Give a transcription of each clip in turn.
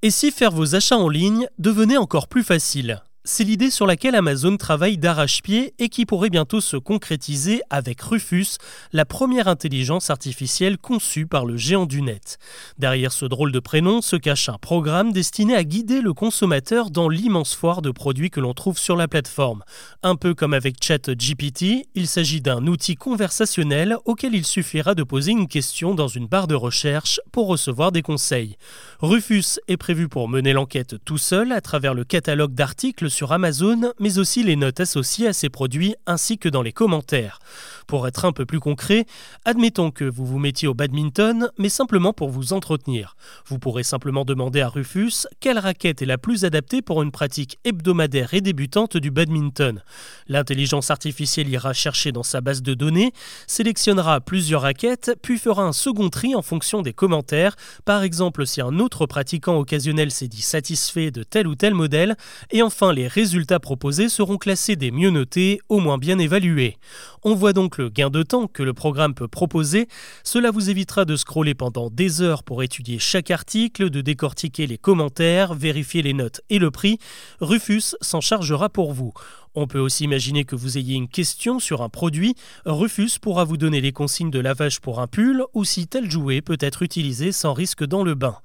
Et si faire vos achats en ligne devenait encore plus facile? C'est l'idée sur laquelle Amazon travaille d'arrache-pied et qui pourrait bientôt se concrétiser avec Rufus, la première intelligence artificielle conçue par le géant du net. Derrière ce drôle de prénom se cache un programme destiné à guider le consommateur dans l'immense foire de produits que l'on trouve sur la plateforme. Un peu comme avec ChatGPT, il s'agit d'un outil conversationnel auquel il suffira de poser une question dans une barre de recherche pour recevoir des conseils. Rufus est prévu pour mener l'enquête tout seul à travers le catalogue d'articles Amazon, mais aussi les notes associées à ces produits ainsi que dans les commentaires. Pour être un peu plus concret, admettons que vous vous mettiez au badminton, mais simplement pour vous entretenir. Vous pourrez simplement demander à Rufus quelle raquette est la plus adaptée pour une pratique hebdomadaire et débutante du badminton. L'intelligence artificielle ira chercher dans sa base de données, sélectionnera plusieurs raquettes, puis fera un second tri en fonction des commentaires. Par exemple, si un autre pratiquant occasionnel s'est dit satisfait de tel ou tel modèle, et enfin les résultats proposés seront classés des mieux notés au moins bien évalués. On voit donc le gain de temps que le programme peut proposer. Cela vous évitera de scroller pendant des heures pour étudier chaque article, de décortiquer les commentaires, vérifier les notes et le prix. Rufus s'en chargera pour vous. On peut aussi imaginer que vous ayez une question sur un produit. Rufus pourra vous donner les consignes de lavage pour un pull ou si tel jouet peut être utilisé sans risque dans le bain.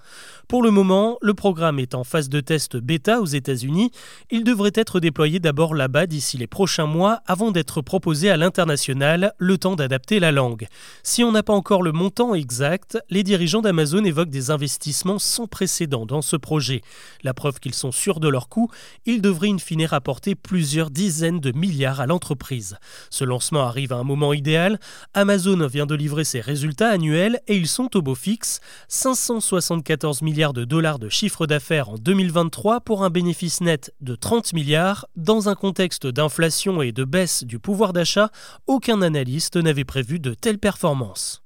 Pour le moment, le programme est en phase de test bêta aux États-Unis. Il devrait être déployé d'abord là-bas d'ici les prochains mois avant d'être proposé à l'international, le temps d'adapter la langue. Si on n'a pas encore le montant exact, les dirigeants d'Amazon évoquent des investissements sans précédent dans ce projet. La preuve qu'ils sont sûrs de leur coût, ils devraient in fine rapporter plusieurs dizaines de milliards à l'entreprise. Ce lancement arrive à un moment idéal. Amazon vient de livrer ses résultats annuels et ils sont au beau fixe. 574 milliards de dollars de chiffre d'affaires en 2023 pour un bénéfice net de 30 milliards. Dans un contexte d'inflation et de baisse du pouvoir d'achat, aucun analyste n'avait prévu de telles performances.